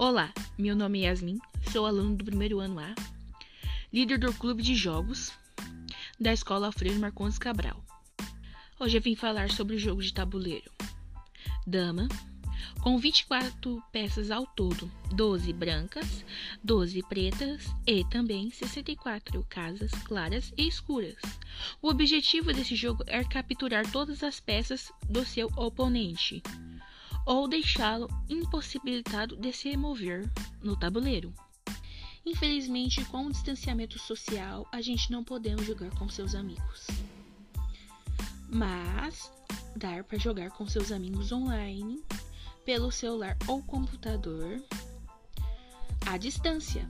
Olá, meu nome é Yasmin, sou aluno do primeiro ano A, líder do clube de jogos da Escola Alfredo Marcondes Cabral. Hoje eu vim falar sobre o jogo de tabuleiro. Dama, com 24 peças ao todo, 12 brancas, 12 pretas e também 64 casas claras e escuras. O objetivo desse jogo é capturar todas as peças do seu oponente ou deixá-lo impossibilitado de se mover no tabuleiro. Infelizmente, com o distanciamento social, a gente não podemos jogar com seus amigos. Mas dar para jogar com seus amigos online pelo celular ou computador à distância.